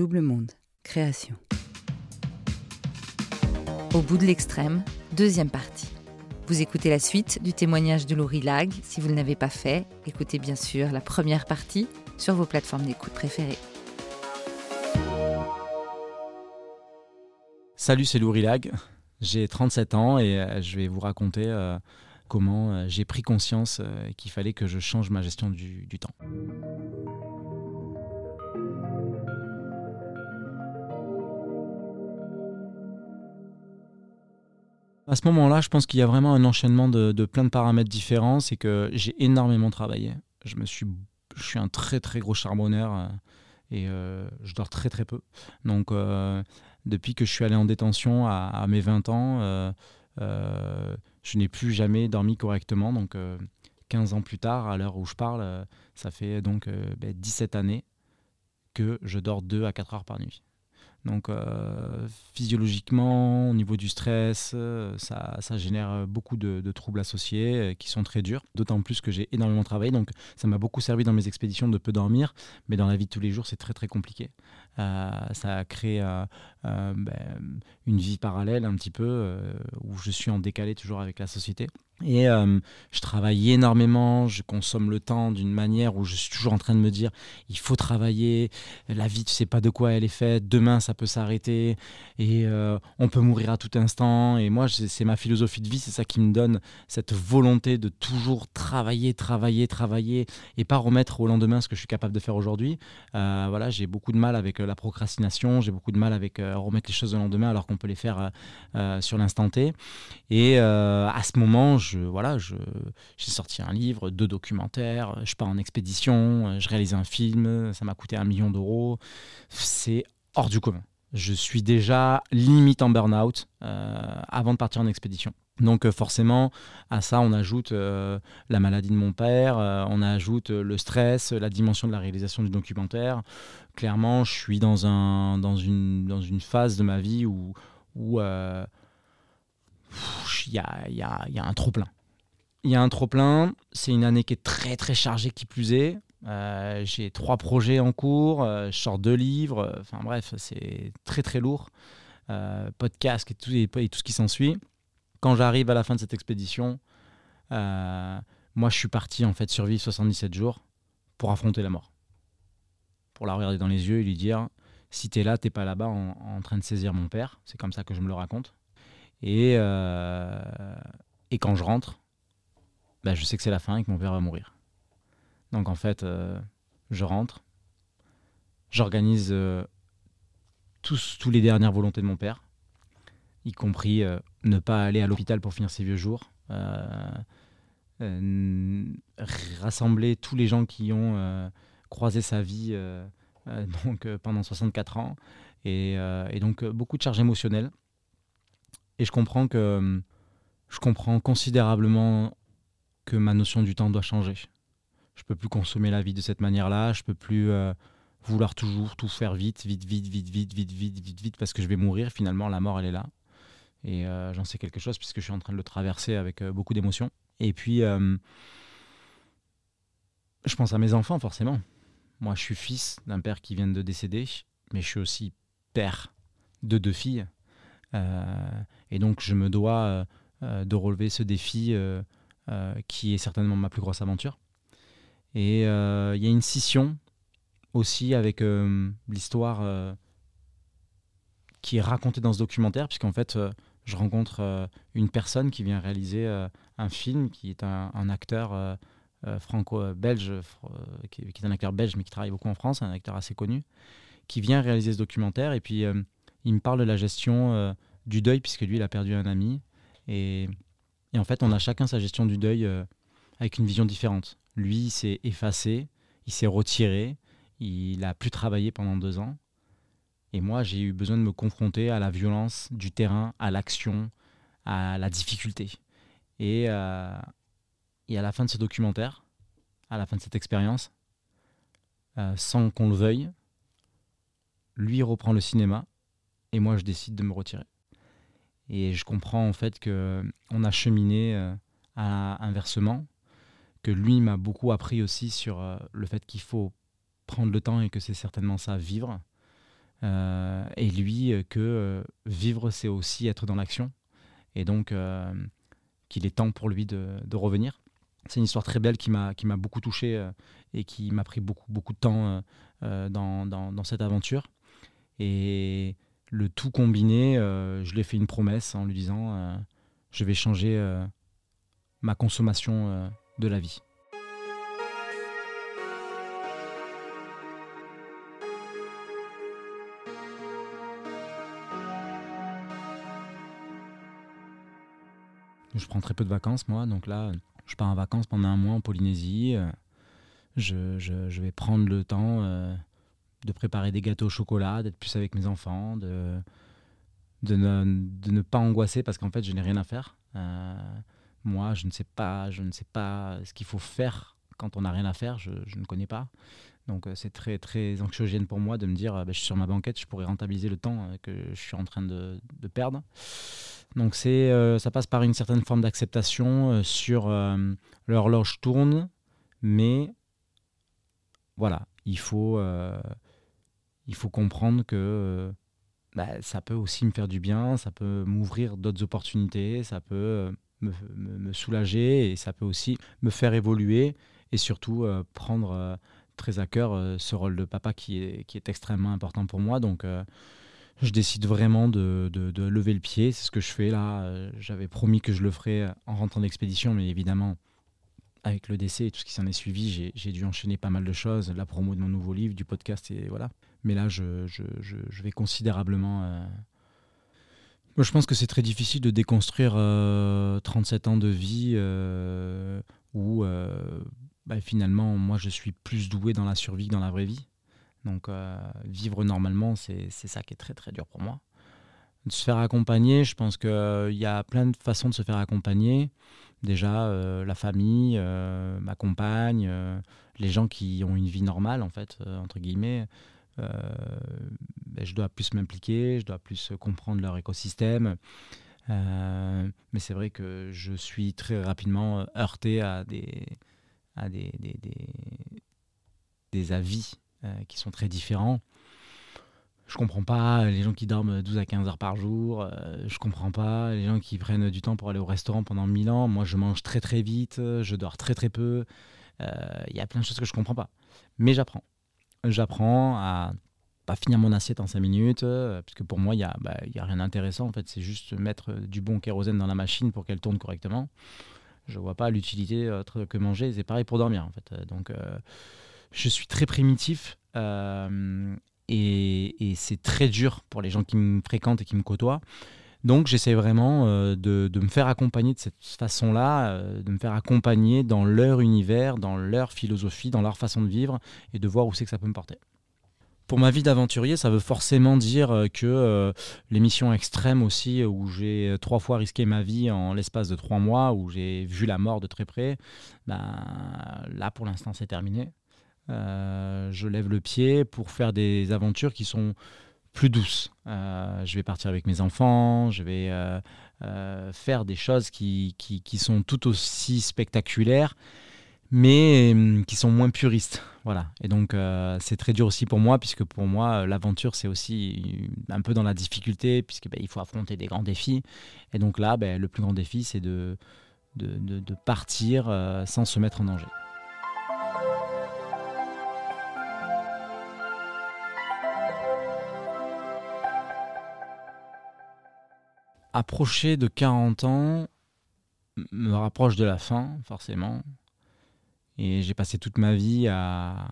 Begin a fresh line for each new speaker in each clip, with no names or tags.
Double Monde, création.
Au bout de l'extrême, deuxième partie. Vous écoutez la suite du témoignage de Laurie Lag. Si vous ne l'avez pas fait, écoutez bien sûr la première partie sur vos plateformes d'écoute préférées.
Salut, c'est Laurie Lag. J'ai 37 ans et euh, je vais vous raconter euh, comment euh, j'ai pris conscience qu'il fallait que je change ma gestion du, du temps. À ce moment-là, je pense qu'il y a vraiment un enchaînement de, plein de paramètres différents. C'est que j'ai énormément travaillé. Je, me suis, je un très très gros charbonneur euh, et euh, je dors très très peu. Donc euh, depuis que je suis allé en détention à, mes 20 ans, je n'ai plus jamais dormi correctement. Donc 15 ans plus tard, à l'heure où je parle, ça fait donc 17 ben, années que je dors 2 à 4 heures par nuit. Donc euh, physiologiquement, au niveau du stress, euh, ça, génère beaucoup de, troubles associés euh, qui sont très durs. D'autant plus que j'ai énormément travaillé, donc ça m'a beaucoup servi dans mes expéditions de peu dormir, mais dans la vie de tous les jours, c'est très très compliqué. ça a créé ben, une vie parallèle un petit peu, où je suis en décalé toujours avec la société. Et euh, je travaille énormément, je consomme le temps d'une manière où je suis toujours en train de me dire il faut travailler, la vie tu sais pas de quoi elle est faite, demain ça peut s'arrêter et euh, on peut mourir à tout instant. Et moi c'est ma philosophie de vie, c'est ça qui me donne cette volonté de toujours travailler, travailler, travailler et pas remettre au lendemain ce que je suis capable de faire aujourd'hui. Euh, voilà, j'ai beaucoup de mal avec la procrastination, j'ai beaucoup de mal avec remettre les choses au lendemain alors qu'on peut les faire sur l'instant T. Et à ce moment, voilà, j'ai sorti un livre, deux documentaires, je pars en expédition, je réalise un film, ça m'a coûté un million d'euros. C'est hors du commun. Je suis déjà limite en burn-out euh, avant de partir en expédition. Donc euh, forcément, à ça, on ajoute euh, la maladie de mon père, on ajoute le stress, la dimension de la réalisation du documentaire. Clairement, je suis dans, un, dans, une, phase de ma vie où il y a, un trop-plein. Il y a un trop-plein, c'est une année qui est très très chargée qui plus est. Euh, j'ai trois projets en cours, euh, je sors deux livres, enfin bref, c'est très très lourd. Euh, podcast et tout, et, tout ce qui s'ensuit. Quand j'arrive à la fin de cette expédition, moi je suis parti en fait survivre 77 jours pour affronter la mort. Pour la regarder dans les yeux et lui dire si t'es là, t'es pas là-bas en, train de saisir mon père. C'est comme ça que je me le raconte. Et, euh, et quand je rentre, bah, je sais que c'est la fin et que mon père va mourir. Donc en fait, euh, je rentre, j'organise euh, tous, les dernières volontés de mon père, y compris ne pas aller à l'hôpital pour finir ses vieux jours, rassembler tous les gens qui ont croisé sa vie donc, pendant 64 ans, et donc beaucoup de charges émotionnelles. Et je comprends que je comprends considérablement que ma notion du temps doit changer. Je peux plus consommer la vie de cette manière-là. Je peux plus euh, vouloir toujours tout faire vite, vite, vite, vite, vite, vite, vite, vite, vite, parce que je vais mourir. Finalement, la mort, elle est là. Et euh, j'en sais quelque chose puisque je suis en train de le traverser avec euh, beaucoup d'émotions. Et puis, je pense à mes enfants, forcément. Moi, je suis fils d'un père qui vient de décéder, mais je suis aussi père de deux filles. Euh, et donc, je me dois euh, euh, de relever ce défi qui est certainement ma plus grosse aventure. Et il y a une scission aussi avec l'histoire qui est racontée dans ce documentaire, puisqu'en fait, je rencontre une personne qui vient réaliser un film, qui est un, acteur franco-belge, qui, est un acteur belge, mais qui travaille beaucoup en France, un acteur assez connu, qui vient réaliser ce documentaire. Et puis, il me parle de la gestion du deuil, puisque lui, il a perdu un ami. Et, en fait, on a chacun sa gestion du deuil euh, avec une vision différente. Lui, il s'est effacé, il s'est retiré, il a plus travaillé pendant deux ans. Et moi, j'ai eu besoin de me confronter à la violence du terrain, à l'action, à la difficulté. Et, euh, et, à la fin de ce documentaire, à la fin de cette expérience, euh, sans qu'on le veuille, lui reprend le cinéma et moi je décide de me retirer. Et je comprends en fait que on a cheminé euh, à inversement, que lui m'a beaucoup appris aussi sur euh, le fait qu'il faut prendre le temps et que c'est certainement ça vivre. et lui que vivre, c'est aussi être dans l'action. Et donc, qu'il est temps pour lui de, revenir. C'est une histoire très belle qui m'a beaucoup touché et qui m'a pris beaucoup, beaucoup de temps dans, dans, cette aventure. Et le tout combiné, je lui ai fait une promesse en lui disant je vais changer ma consommation de la vie. Je prends très peu de vacances, moi. Donc là, je pars en vacances pendant un mois en Polynésie. Je, vais prendre le temps euh, de préparer des gâteaux au chocolat, d'être plus avec mes enfants, de, de, ne, de ne pas angoisser parce qu'en fait, je n'ai rien à faire. Euh, moi, je ne sais pas, je ne sais pas ce qu'il faut faire quand on n'a rien à faire. Je, je ne connais pas. Donc euh, c'est très très anxiogène pour moi de me dire, bah, je suis sur ma banquette, je pourrais rentabiliser le temps que je suis en train de, de perdre. Donc euh, ça passe par une certaine forme d'acceptation euh, sur euh, l'horloge tourne, mais voilà, il faut, il faut comprendre que bah, ça peut aussi me faire du bien, ça peut m'ouvrir d'autres opportunités, ça peut me, me, soulager et ça peut aussi me faire évoluer et surtout prendre très à cœur ce rôle de papa qui est, extrêmement important pour moi. Donc je décide vraiment de, lever le pied. C'est ce que je fais là. Euh, j'avais promis que je le ferais en rentrant d'expédition, mais évidemment, avec le décès et tout ce qui s'en est suivi, j'ai dû enchaîner pas mal de choses. La promo de mon nouveau livre, du podcast, et voilà. Mais là, je, vais considérablement. Euh, moi, je pense que c'est très difficile de déconstruire 37 euh, ans de vie où bah, finalement, moi, je suis plus doué dans la survie que dans la vraie vie. Donc euh, vivre normalement, c'est ça qui est très très dur pour moi. De se faire accompagner, je pense qu'il euh, y a plein de façons de se faire accompagner. Déjà, euh, la famille, ma compagne, les gens qui ont une vie normale, en fait, entre guillemets. Ben, je dois plus m'impliquer, je dois plus comprendre leur écosystème. mais c'est vrai que je suis très rapidement heurté à des, avis euh, qui sont très différents. Je comprends pas les gens qui dorment 12 à 15 heures par jour. Euh, je comprends pas les gens qui prennent du temps pour aller au restaurant pendant 1000 ans. Moi, je mange très très vite, je dors très très peu. Il euh, y a plein de choses que je comprends pas. Mais j'apprends. J'apprends à pas finir mon assiette en 5 minutes, parce que pour moi, il n'y a, bah, a rien d'intéressant. En fait, c'est juste mettre du bon kérosène dans la machine pour qu'elle tourne correctement. Je vois pas l'utilité que manger. C'est pareil pour dormir, en fait. Donc, je suis très primitif euh, et, c'est très dur pour les gens qui me fréquentent et qui me côtoient. Donc j'essaie vraiment euh, de, me faire accompagner de cette façon-là, euh, de me faire accompagner dans leur univers, dans leur philosophie, dans leur façon de vivre et de voir où c'est que ça peut me porter. Pour ma vie d'aventurier, ça veut forcément dire que les missions extrêmes aussi, où j'ai trois fois risqué ma vie en l'espace de trois mois, où j'ai vu la mort de très près, ben, là pour l'instant c'est terminé. Euh, je lève le pied pour faire des aventures qui sont plus douces. Euh, je vais partir avec mes enfants, je vais euh, faire des choses qui, sont tout aussi spectaculaires, mais hum, qui sont moins puristes. Voilà. Et donc, c'est très dur aussi pour moi, puisque pour moi, l'aventure, c'est aussi un peu dans la difficulté, puisque ben, il faut affronter des grands défis. Et donc là, ben, le plus grand défi, c'est de, partir sans se mettre en danger. Approcher de 40 ans me rapproche de la fin, forcément. Et j'ai passé toute ma vie à,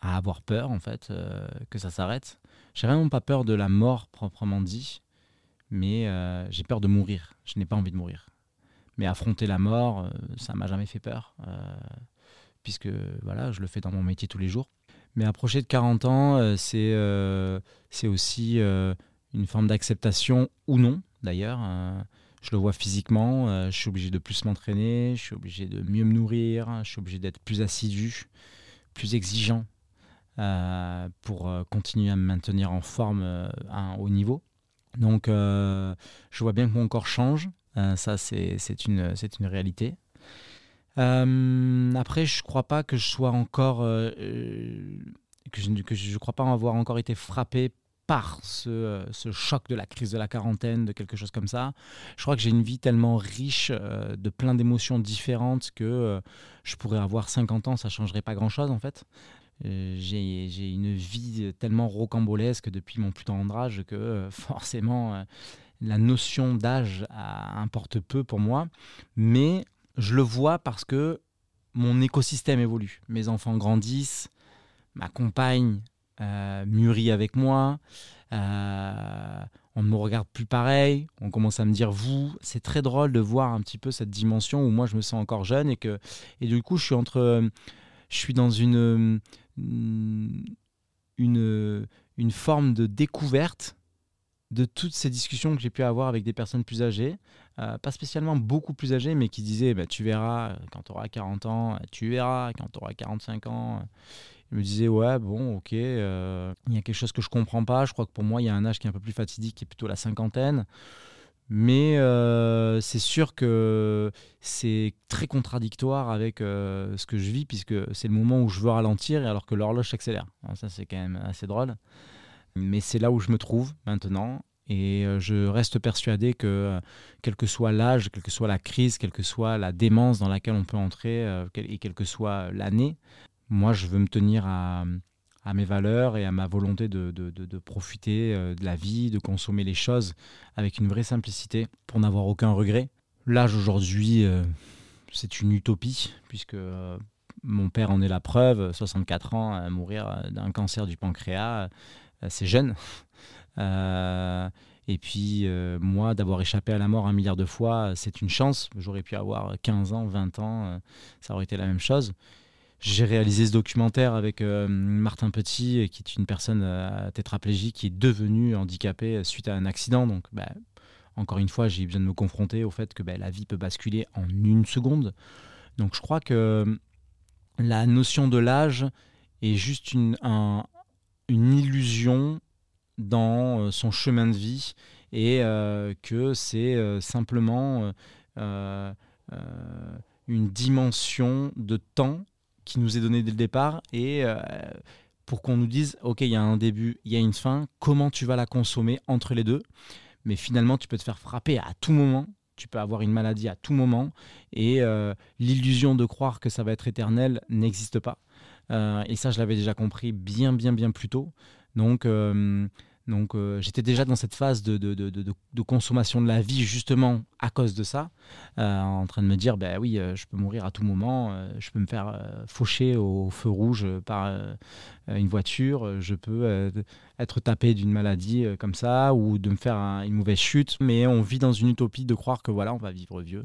à avoir peur, en fait, euh, que ça s'arrête. J'ai vraiment pas peur de la mort proprement dit, mais euh, j'ai peur de mourir. Je n'ai pas envie de mourir. Mais affronter la mort, euh, ça m'a jamais fait peur, puisque voilà, je le fais dans mon métier tous les jours. Mais approcher de 40 ans, c'est aussi une forme d'acceptation ou non d'ailleurs. Euh, je le vois physiquement, euh, je suis obligé de plus m'entraîner, je suis obligé de mieux me nourrir, je suis obligé d'être plus assidu, plus exigeant euh, pour continuer à me maintenir en forme à un haut niveau. Donc je vois bien que mon corps change, ça c'est une, une réalité. après, je ne crois pas que je sois encore que je ne crois pas avoir encore été frappé par ce, choc de la crise de la quarantaine, de quelque chose comme ça. Je crois que j'ai une vie tellement riche euh, de plein d'émotions différentes que euh, je pourrais avoir 50 ans, ça changerait pas grand-chose en fait. Euh, j'ai une vie tellement rocambolesque depuis mon plus tendre âge que forcément la notion d'âge importe peu pour moi. Mais je le vois parce que mon écosystème évolue. Mes enfants grandissent, ma compagne euh, mûrit avec moi. Euh, on ne me regarde plus pareil, on commence à me dire vous. C'est très drôle de voir un petit peu cette dimension où moi je me sens encore jeune et que et du coup je suis entre, je suis dans une une, une forme de découverte de toutes ces discussions que j'ai pu avoir avec des personnes plus âgées, euh, pas spécialement beaucoup plus âgées, mais qui disaient bah, Tu verras quand tu auras 40 ans, tu verras quand tu auras 45 ans. Ils me disaient Ouais, bon, ok, euh, il y a quelque chose que je comprends pas. Je crois que pour moi, il y a un âge qui est un peu plus fatidique, qui est plutôt la cinquantaine. Mais euh, c'est sûr que c'est très contradictoire avec ce que je vis, puisque c'est le moment où je veux ralentir, alors que l'horloge s'accélère. Ça, c'est quand même assez drôle. Mais c'est là où je me trouve maintenant. Et euh, je reste persuadé que, euh, quel que soit l'âge, quelle que soit la crise, quelle que soit la démence dans laquelle on peut entrer, euh, et quelle que soit l'année, moi, je veux me tenir à, mes valeurs et à ma volonté de, profiter de la vie, de consommer les choses avec une vraie simplicité pour n'avoir aucun regret. L'âge aujourd'hui, c'est une utopie, puisque mon père en est la preuve, 64 ans, à mourir d'un cancer du pancréas c'est jeune. Euh, et puis, euh, moi, d'avoir échappé à la mort un milliard de fois, c'est une chance. J'aurais pu avoir 15 ans, 20 ans, euh, ça aurait été la même chose. J'ai réalisé ce documentaire avec Martin Petit, qui est une personne tétraplégique qui est devenue handicapée suite à un accident. Donc, bah, encore une fois, j'ai besoin de me confronter au fait que bah, la vie peut basculer en une seconde. Donc, je crois que la notion de l'âge est juste une, un, une illusion dans euh, son chemin de vie et euh, que c'est euh, simplement une dimension de temps qui nous est donnée dès le départ et pour qu'on nous dise ok il y a un début il y a une fin comment tu vas la consommer entre les deux mais finalement tu peux te faire frapper à tout moment tu peux avoir une maladie à tout moment et l'illusion de croire que ça va être éternel n'existe pas et ça, je l'avais déjà compris bien, bien, bien plus tôt. Donc, donc euh, j'étais déjà dans cette phase de, consommation de la vie justement à cause de ça, en train de me dire, ben oui, je peux mourir à tout moment, je peux me faire faucher au feu rouge par une voiture, je peux être tapé d'une maladie comme ça ou de me faire une mauvaise chute, mais on vit dans une utopie de croire que voilà, on va vivre vieux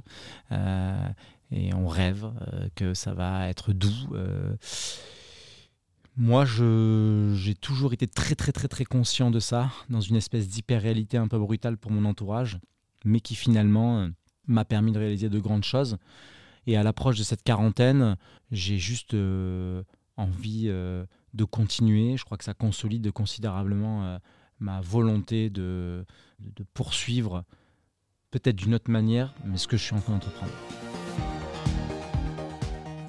et on rêve euh, que ça va être doux. Euh. Moi, j'ai toujours été très très très très conscient de ça, dans une espèce d'hyper-réalité un peu brutale pour mon entourage, mais qui finalement euh, m'a permis de réaliser de grandes choses. Et à l'approche de cette quarantaine, j'ai juste envie de continuer. Je crois que ça consolide considérablement ma volonté de, de poursuivre, peut-être d'une autre manière, mais ce que je suis en train d'entreprendre.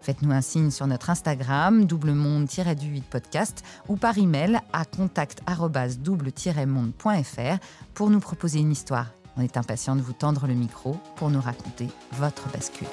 Faites-nous un signe sur notre Instagram, doublemonde-du8 podcast, ou par email à contact-double-monde.fr pour nous proposer une histoire. On est impatient de vous tendre le micro pour nous raconter votre bascule.